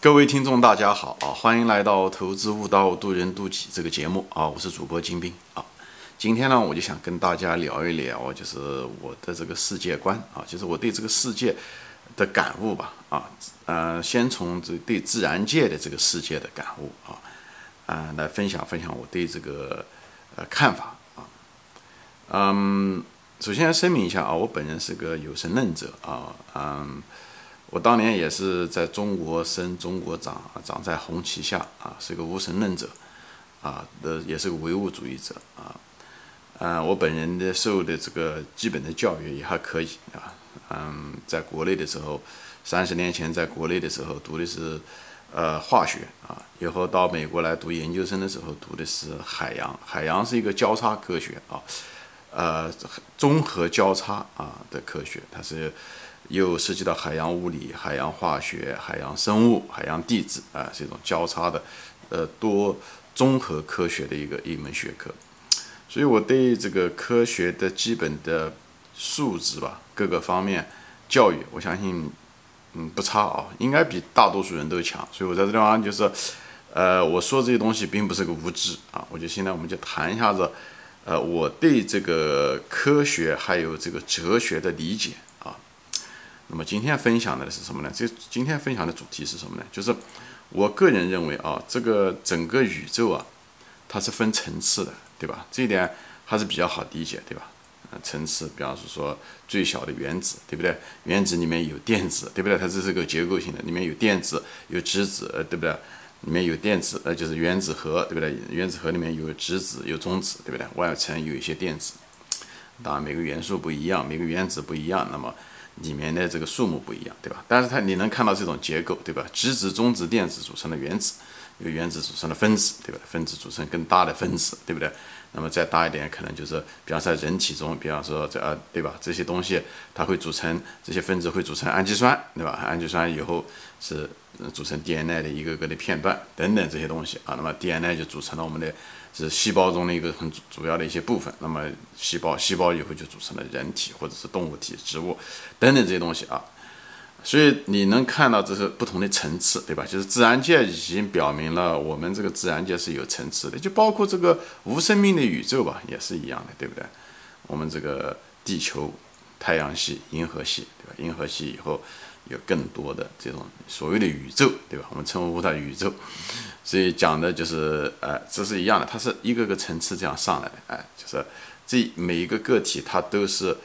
各位听众，大家好啊！欢迎来到《投资悟道，渡人渡己》这个节目啊！我是主播金兵啊。今天呢，我就想跟大家聊一聊，就是我的这个世界观啊，就是我对这个世界的感悟吧啊。呃，先从这对自然界的这个世界的感悟啊啊来分享分享我对这个呃看法啊。嗯，首先声明一下啊，我本人是个有神论者啊，嗯。我当年也是在中国生，中国长，长在红旗下啊，是个无神论者，啊的也是个唯物主义者啊，嗯，我本人的受的这个基本的教育也还可以啊，嗯，在国内的时候，三十年前在国内的时候读的是呃化学啊，以后到美国来读研究生的时候读的是海洋，海洋是一个交叉科学啊，呃，综合交叉啊的科学，它是。又涉及到海洋物理、海洋化学、海洋生物、海洋地质啊，这种交叉的，呃，多综合科学的一个一门学科。所以我对这个科学的基本的素质吧，各个方面教育，我相信，嗯，不差啊，应该比大多数人都强。所以我在这地方就是，呃，我说这些东西并不是个无知啊。我就现在我们就谈一下子，呃，我对这个科学还有这个哲学的理解。那么今天分享的是什么呢？这今天分享的主题是什么呢？就是我个人认为啊，这个整个宇宙啊，它是分层次的，对吧？这一点还是比较好理解，对吧？呃，层次，比方说说最小的原子，对不对？原子里面有电子，对不对？它这是个结构性的，里面有电子，有质子，呃，对不对？里面有电子，呃，就是原子核，对不对？原子核里面有质子，有中子，对不对？外层有一些电子。当然，每个元素不一样，每个原子不一样，那么。里面的这个数目不一样，对吧？但是它你能看到这种结构，对吧？质子、中子、电子组成的原子，由原子组成的分子，对吧？分子组成更大的分子，对不对？那么再大一点，可能就是，比方在人体中，比方说这呃，对吧？这些东西它会组成这些分子会组成氨基酸，对吧？氨基酸以后是组成 DNA 的一个个的片段等等这些东西啊。那么 DNA 就组成了我们的。是细胞中的一个很主要的一些部分。那么细胞，细胞以后就组成了人体或者是动物体、植物等等这些东西啊。所以你能看到这是不同的层次，对吧？就是自然界已经表明了，我们这个自然界是有层次的，就包括这个无生命的宇宙吧，也是一样的，对不对？我们这个地球、太阳系、银河系，银河系以后。有更多的这种所谓的宇宙，对吧？我们称呼它宇宙，所以讲的就是，呃，这是一样的，它是一个个层次这样上来的，哎，就是这每一个个体它都是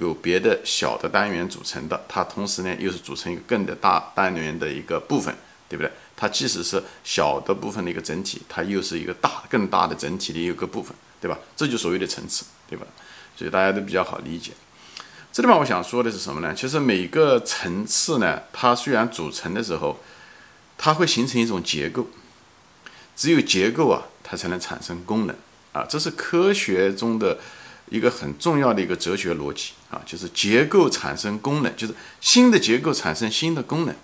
有别的小的单元组成的，它同时呢又是组成一个更的大单元的一个部分，对不对？它即使是小的部分的一个整体，它又是一个大更大的整体的一个部分，对吧？这就所谓的层次，对吧？所以大家都比较好理解。这地方我想说的是什么呢？其实每个层次呢，它虽然组成的时候，它会形成一种结构，只有结构啊，它才能产生功能啊。这是科学中的一个很重要的一个哲学逻辑啊，就是结构产生功能，就是新的结构产生新的功能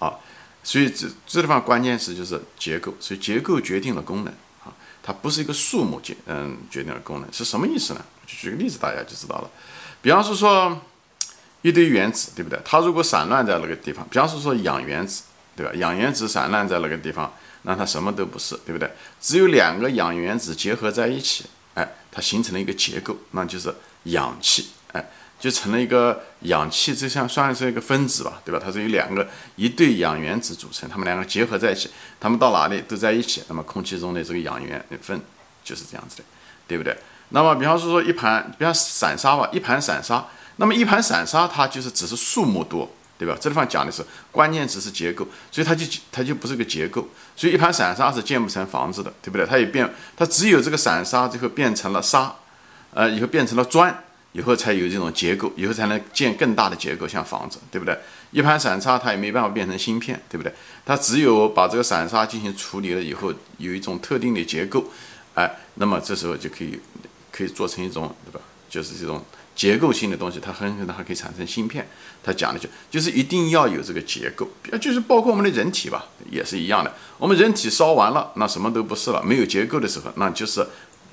啊。所以这这地方关键是就是结构，所以结构决定了功能啊，它不是一个数目决嗯决定了功能，是什么意思呢？就举个例子，大家就知道了。比方说说一堆原子，对不对？它如果散乱在那个地方，比方说说氧原子，对吧？氧原子散乱在那个地方，那它什么都不是，对不对？只有两个氧原子结合在一起，哎，它形成了一个结构，那就是氧气，哎，就成了一个氧气，就像算是一个分子吧，对吧？它是由两个一对氧原子组成，它们两个结合在一起，它们到哪里都在一起，那么空气中的这个氧原分就是这样子的，对不对？那么，比方说说一盘，比方散沙吧，一盘散沙。那么一盘散沙，它就是只是数目多，对吧？这地方讲的是关键词是结构，所以它就它就不是个结构。所以一盘散沙是建不成房子的，对不对？它也变，它只有这个散沙最后变成了沙，呃，以后变成了砖，以后才有这种结构，以后才能建更大的结构，像房子，对不对？一盘散沙它也没办法变成芯片，对不对？它只有把这个散沙进行处理了以后，有一种特定的结构，哎，那么这时候就可以。可以做成一种，对吧？就是这种结构性的东西，它很可能还可以产生芯片。它讲的就就是一定要有这个结构，就是包括我们的人体吧，也是一样的。我们人体烧完了，那什么都不是了，没有结构的时候，那就是，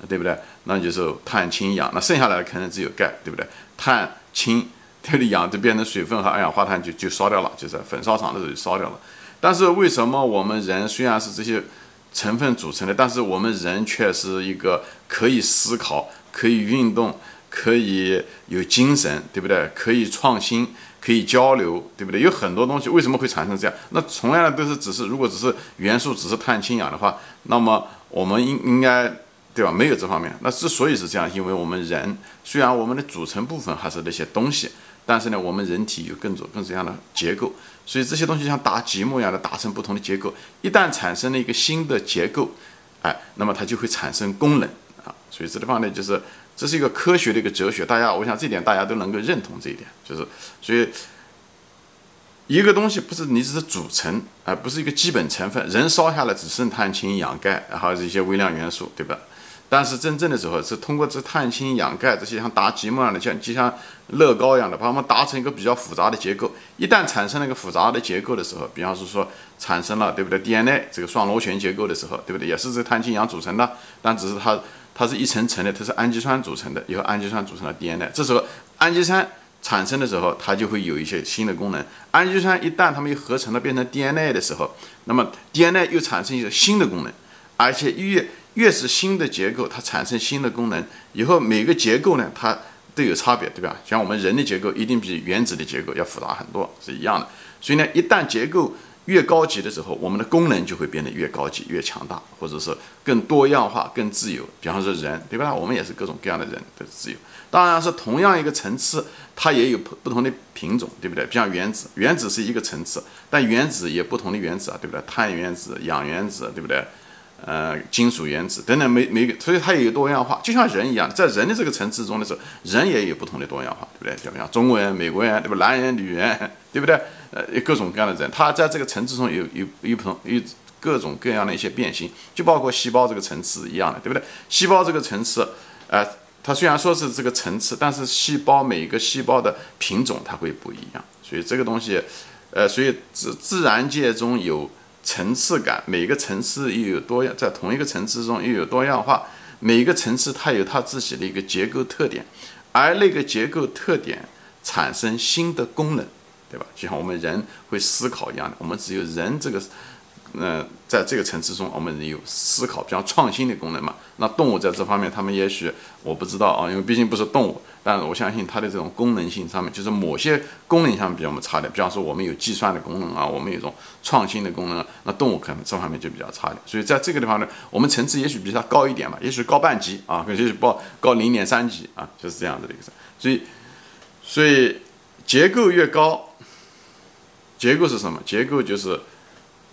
对不对？那就是碳、氢、氧，那剩下来的可能只有钙，对不对？碳、氢、它的氧都变成水分和二氧化碳就就烧掉了，就是焚烧厂的时候就烧掉了。但是为什么我们人虽然是这些成分组成的，但是我们人却是一个可以思考、可以运动、可以有精神，对不对？可以创新、可以交流，对不对？有很多东西为什么会产生这样？那从来都是只是，如果只是元素，只是碳、氢、氧的话，那么我们应应该。对吧？没有这方面。那之所以是这样，因为我们人虽然我们的组成部分还是那些东西，但是呢，我们人体有更多更这样的结构，所以这些东西像搭积木一样的打成不同的结构。一旦产生了一个新的结构，哎，那么它就会产生功能啊。所以这地方呢，就是这是一个科学的一个哲学。大家，我想这点大家都能够认同这一点，就是所以一个东西不是你只是组成，而不是一个基本成分。人烧下来只剩碳、氢、氧、钙，然后一些微量元素，对吧？但是真正的时候是通过这碳、氢、氧、钙这些像打积木一样的，像就像乐高一样的，把它们打成一个比较复杂的结构。一旦产生了一个复杂的结构的时候，比方是说产生了对不对 DNA 这个双螺旋结构的时候，对不对？也是这碳、氢、氧组成的，但只是它它是一层层的，它是氨基酸组成的，由氨基酸组成的 DNA。这时候氨基酸产生的时候，它就会有一些新的功能。氨基酸一旦它们又合成了变成 DNA 的时候，那么 DNA 又产生一个新的功能，而且越越是新的结构，它产生新的功能以后，每个结构呢，它都有差别，对吧？像我们人的结构一定比原子的结构要复杂很多，是一样的。所以呢，一旦结构越高级的时候，我们的功能就会变得越高级、越强大，或者是更多样化、更自由。比方说人，对吧？我们也是各种各样的人的自由。当然是同样一个层次，它也有不不同的品种，对不对？像原子，原子是一个层次，但原子也不同的原子啊，对不对？碳原子、氧原子，对不对？呃，金属原子等等，每每个，所以它也有多样化，就像人一样，在人的这个层次中的时候，人也有不同的多样化，对不对？就像中国人、美国人，对吧？男人、女人，对不对？呃，各种各样的人，他在这个层次中有有有不同，有各种各样的一些变形，就包括细胞这个层次一样的，对不对？细胞这个层次，呃，它虽然说是这个层次，但是细胞每一个细胞的品种它会不一样，所以这个东西，呃，所以自自然界中有。层次感，每个层次又有多样，在同一个层次中又有多样化。每一个层次它有它自己的一个结构特点，而那个结构特点产生新的功能，对吧？就像我们人会思考一样的，我们只有人这个。那在这个层次中，我们有思考，比较创新的功能嘛。那动物在这方面，他们也许我不知道啊，因为毕竟不是动物。但是我相信它的这种功能性上面，就是某些功能上比我们差点。比方说，我们有计算的功能啊，我们有一种创新的功能，那动物可能这方面就比较差点。所以在这个地方呢，我们层次也许比它高一点嘛，也许高半级啊，也许高高零点三级啊，就是这样子的一个。所以，所以结构越高，结构是什么？结构就是。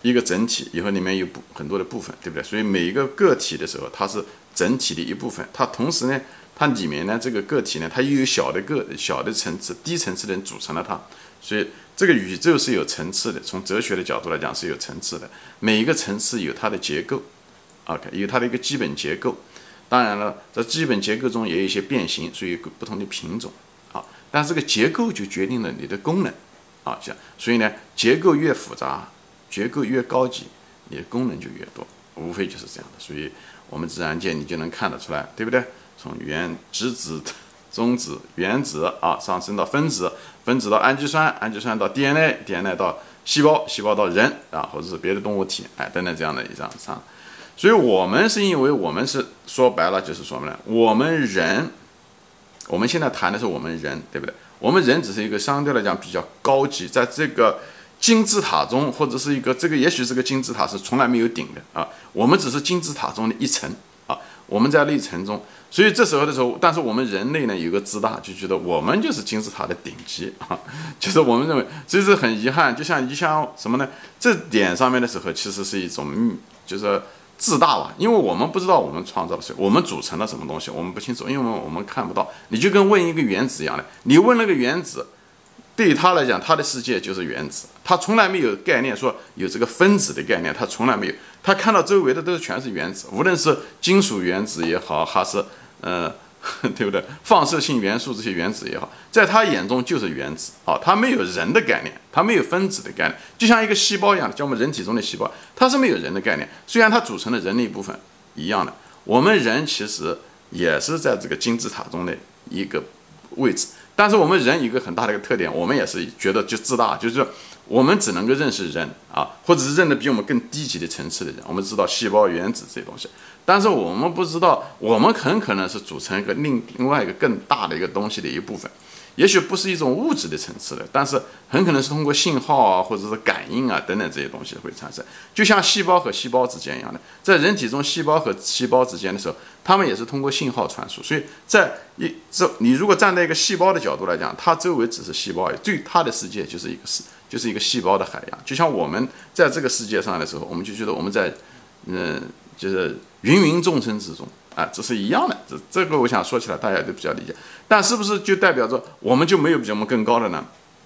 一个整体以后里面有部很多的部分，对不对？所以每一个个体的时候，它是整体的一部分。它同时呢，它里面呢这个个体呢，它又有小的个小的层次、低层次的人组成了它。所以这个宇宙是有层次的，从哲学的角度来讲是有层次的。每一个层次有它的结构，OK，有它的一个基本结构。当然了，在基本结构中也有一些变形，所以不同的品种啊。但这个结构就决定了你的功能啊，像所以呢，结构越复杂。结构越高级，你的功能就越多，无非就是这样的。所以，我们自然界你就能看得出来，对不对？从原质子、中子、原子啊，上升到分子，分子到氨基酸，氨基酸到 DNA，DNA 到细胞，细胞到人啊，或者是别的动物体，哎，等等这样的一张上。所以，我们是因为我们是说白了就是什么呢？我们人，我们现在谈的是我们人，对不对？我们人只是一个相对来讲比较高级，在这个。金字塔中，或者是一个这个，也许这个金字塔是从来没有顶的啊。我们只是金字塔中的一层啊。我们在那层中，所以这时候的时候，但是我们人类呢有个自大，就觉得我们就是金字塔的顶级啊。就是我们认为，这是很遗憾。就像你像什么呢？这点上面的时候，其实是一种就是自大吧。因为我们不知道我们创造了谁，我们组成了什么东西，我们不清楚，因为我们看不到。你就跟问一个原子一样的，你问那个原子。对于他来讲，他的世界就是原子，他从来没有概念说有这个分子的概念，他从来没有。他看到周围的都是全是原子，无论是金属原子也好，还是呃，对不对？放射性元素这些原子也好，在他眼中就是原子啊，他没有人的概念，他没有分子的概念，就像一个细胞一样的，像我们人体中的细胞，它是没有人的概念。虽然它组成了人的一部分一样的，我们人其实也是在这个金字塔中的一个位置。但是我们人有一个很大的一个特点，我们也是觉得就自大，就是我们只能够认识人啊，或者是认得比我们更低级的层次的人。我们知道细胞、原子这些东西，但是我们不知道，我们很可能是组成一个另另外一个更大的一个东西的一部分。也许不是一种物质的层次的，但是很可能是通过信号啊，或者是感应啊等等这些东西会产生。就像细胞和细胞之间一样的，在人体中，细胞和细胞之间的时候，它们也是通过信号传输。所以在一这，你如果站在一个细胞的角度来讲，它周围只是细胞，对它的世界就是一个是就是一个细胞的海洋。就像我们在这个世界上的时候，我们就觉得我们在嗯，就是芸芸众生之中。啊，这是一样的，这这个我想说起来，大家都比较理解。但是不是就代表着我们就没有比我们更高的呢？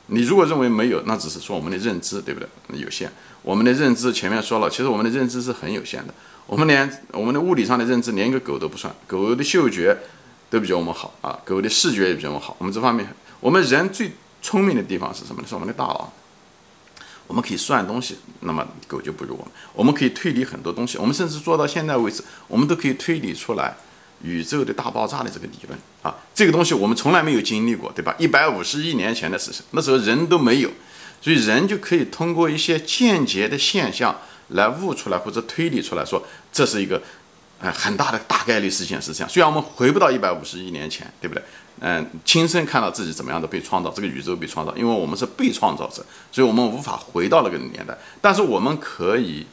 你如果认为没有，那只是说我们的认知，对不对？有限。我们的认知前面说了，其实我们的认知是很有限的。我们连我们的物理上的认知，连一个狗都不算。狗的嗅觉都比我们好啊，狗的视觉也比我们好。我们这方面，我们人最聪明的地方是什么呢？是我们的大脑。我们可以算东西，那么狗就不如我们。我们可以推理很多东西，我们甚至做到现在为止，我们都可以推理出来宇宙的大爆炸的这个理论啊。这个东西我们从来没有经历过，对吧？一百五十亿年前的事情，那时候人都没有，所以人就可以通过一些间接的现象来悟出来或者推理出来说，这是一个。很大的大概率事件是这样。虽然我们回不到一百五十亿年前，对不对？嗯，亲身看到自己怎么样的被创造，这个宇宙被创造，因为我们是被创造者，所以我们无法回到那个年代。但是我们可以。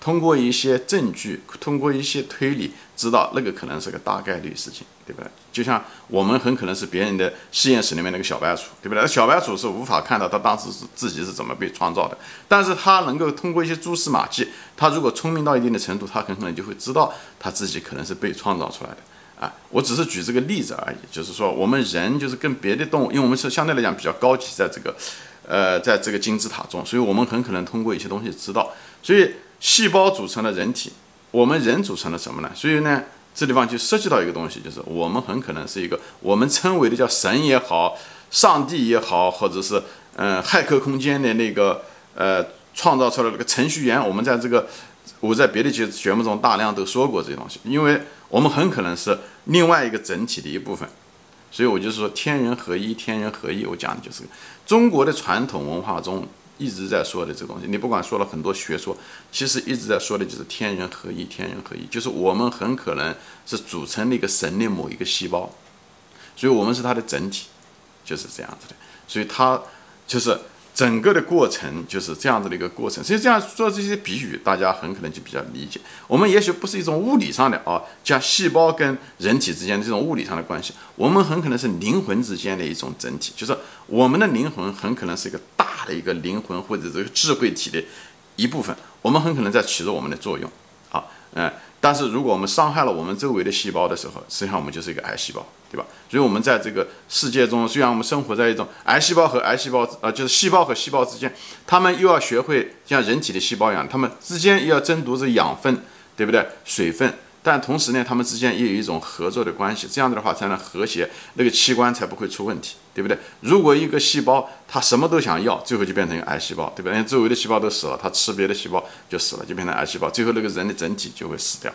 通过一些证据，通过一些推理，知道那个可能是个大概率事情，对不对？就像我们很可能是别人的实验室里面那个小白鼠，对不对？小白鼠是无法看到它当时是自己是怎么被创造的，但是它能够通过一些蛛丝马迹，它如果聪明到一定的程度，它很可能就会知道它自己可能是被创造出来的。啊，我只是举这个例子而已，就是说我们人就是跟别的动物，因为我们是相对来讲比较高级，在这个，呃，在这个金字塔中，所以我们很可能通过一些东西知道，所以。细胞组成了人体，我们人组成了什么呢？所以呢，这地方就涉及到一个东西，就是我们很可能是一个我们称为的叫神也好，上帝也好，或者是嗯，骇客空间的那个呃创造出来那个程序员。我们在这个我在别的节节目中大量都说过这些东西，因为我们很可能是另外一个整体的一部分。所以我就说天人合一，天人合一，我讲的就是中国的传统文化中。一直在说的这个东西，你不管说了很多学说，其实一直在说的就是天人合一，天人合一，就是我们很可能是组成那个神的某一个细胞，所以我们是它的整体，就是这样子的，所以它就是。整个的过程就是这样子的一个过程，所以这样做这些比喻，大家很可能就比较理解。我们也许不是一种物理上的啊，像细胞跟人体之间的这种物理上的关系，我们很可能是灵魂之间的一种整体，就是我们的灵魂很可能是一个一个灵魂或者这个智慧体的一部分，我们很可能在起着我们的作用，啊，嗯。但是如果我们伤害了我们周围的细胞的时候，实际上我们就是一个癌细胞，对吧？所以，我们在这个世界中，虽然我们生活在一种癌细胞和癌细胞，呃，就是细胞和细胞之间，他们又要学会像人体的细胞一样，他们之间又要争夺着养分，对不对？水分。但同时呢，他们之间也有一种合作的关系，这样子的话才能和谐，那个器官才不会出问题，对不对？如果一个细胞它什么都想要，最后就变成一个癌细胞，对吧？因为周围的细胞都死了，它吃别的细胞就死了，就变成癌细胞，最后那个人的整体就会死掉，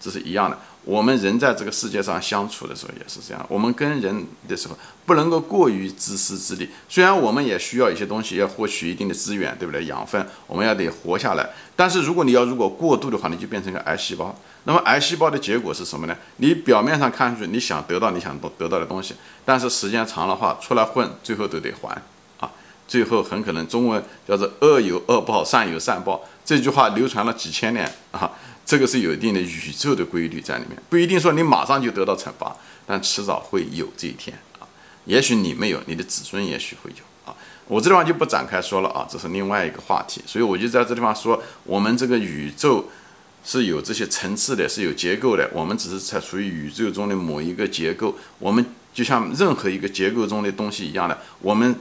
这是一样的。我们人在这个世界上相处的时候也是这样，我们跟人的时候不能够过于自私自利。虽然我们也需要一些东西，要获取一定的资源，对不对？养分，我们要得活下来。但是如果你要如果过度的话，你就变成个癌细胞。那么癌细胞的结果是什么呢？你表面上看上去你想得到你想得得到的东西，但是时间长的话出来混，最后都得还啊！最后很可能中文叫做恶有恶报，善有善报。这句话流传了几千年啊，这个是有一定的宇宙的规律在里面，不一定说你马上就得到惩罚，但迟早会有这一天啊。也许你没有，你的子孙也许会有啊。我这地方就不展开说了啊，这是另外一个话题。所以我就在这地方说，我们这个宇宙。是有这些层次的，是有结构的。我们只是在处于宇宙中的某一个结构，我们就像任何一个结构中的东西一样的。我们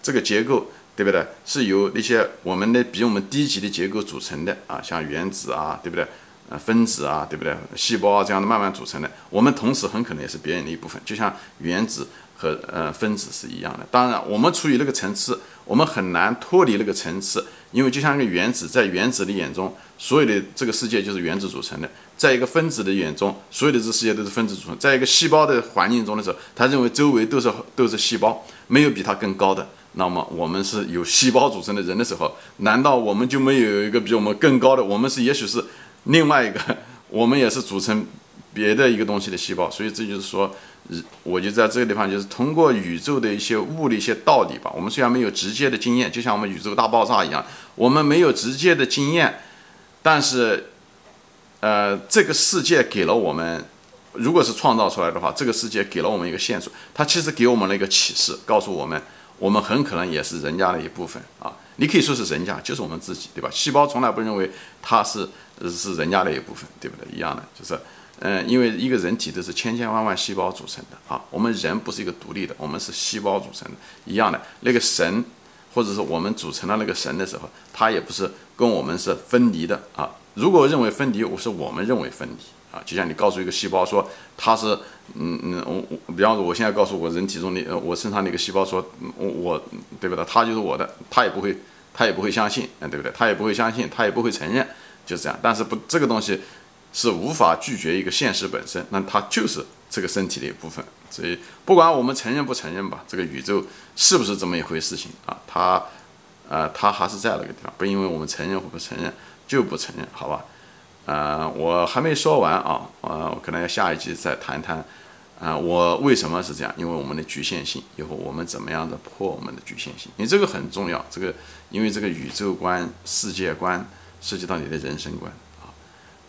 这个结构，对不对？是由那些我们的比我们低级的结构组成的啊，像原子啊，对不对？呃，分子啊，对不对？细胞啊，这样的慢慢组成的。我们同时很可能也是别人的一部分，就像原子和呃分子是一样的。当然，我们处于那个层次，我们很难脱离那个层次。因为就像一个原子，在原子的眼中，所有的这个世界就是原子组成的；在一个分子的眼中，所有的这世界都是分子组成；在一个细胞的环境中的时候，他认为周围都是都是细胞，没有比它更高的。那么我们是由细胞组成的人的时候，难道我们就没有一个比我们更高的？我们是也许是另外一个，我们也是组成别的一个东西的细胞。所以这就是说，我就在这个地方，就是通过宇宙的一些物理一些道理吧。我们虽然没有直接的经验，就像我们宇宙大爆炸一样，我们没有直接的经验，但是，呃，这个世界给了我们，如果是创造出来的话，这个世界给了我们一个线索，它其实给我们了一个启示，告诉我们。我们很可能也是人家的一部分啊，你可以说是人家，就是我们自己，对吧？细胞从来不认为它是是人家的一部分，对不对？一样的，就是，嗯，因为一个人体都是千千万万细胞组成的啊，我们人不是一个独立的，我们是细胞组成的，一样的。那个神，或者是我们组成了那个神的时候，它也不是跟我们是分离的啊。如果认为分离，我是我们认为分离。啊，就像你告诉一个细胞说它是，嗯嗯，我我，比方说我现在告诉我人体中的，我身上的一个细胞说，我我，对不对？它就是我的，它也不会，它也不会相信，嗯，对不对？它也不会相信，它也不会承认，就是这样。但是不，这个东西是无法拒绝一个现实本身，那它就是这个身体的一部分。所以不管我们承认不承认吧，这个宇宙是不是这么一回事情啊？它，呃，它还是在那个地方，不因为我们承认或不承认就不承认，好吧？呃，我还没说完啊，呃，我可能要下一集再谈谈，啊，我为什么是这样？因为我们的局限性，以后我们怎么样的破我们的局限性？你这个很重要，这个因为这个宇宙观、世界观涉及到你的人生观啊，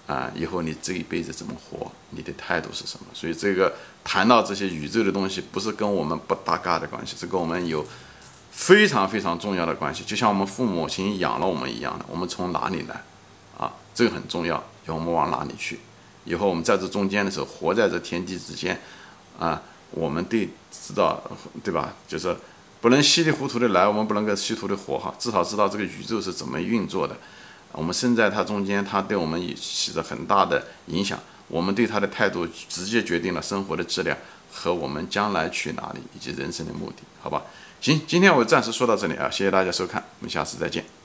啊，以后你这一辈子怎么活？你的态度是什么？所以这个谈到这些宇宙的东西，不是跟我们不搭嘎的关系，是跟我们有非常非常重要的关系，就像我们父母亲养了我们一样的，我们从哪里来？这个很重要。以后我们往哪里去？以后我们在这中间的时候，活在这天地之间，啊，我们得知道，对吧？就是不能稀里糊涂的来，我们不能够稀里糊涂的活哈。至少知道这个宇宙是怎么运作的。我们生在它中间，它对我们也起着很大的影响。我们对它的态度，直接决定了生活的质量和我们将来去哪里以及人生的目的，好吧？行，今天我暂时说到这里啊，谢谢大家收看，我们下次再见。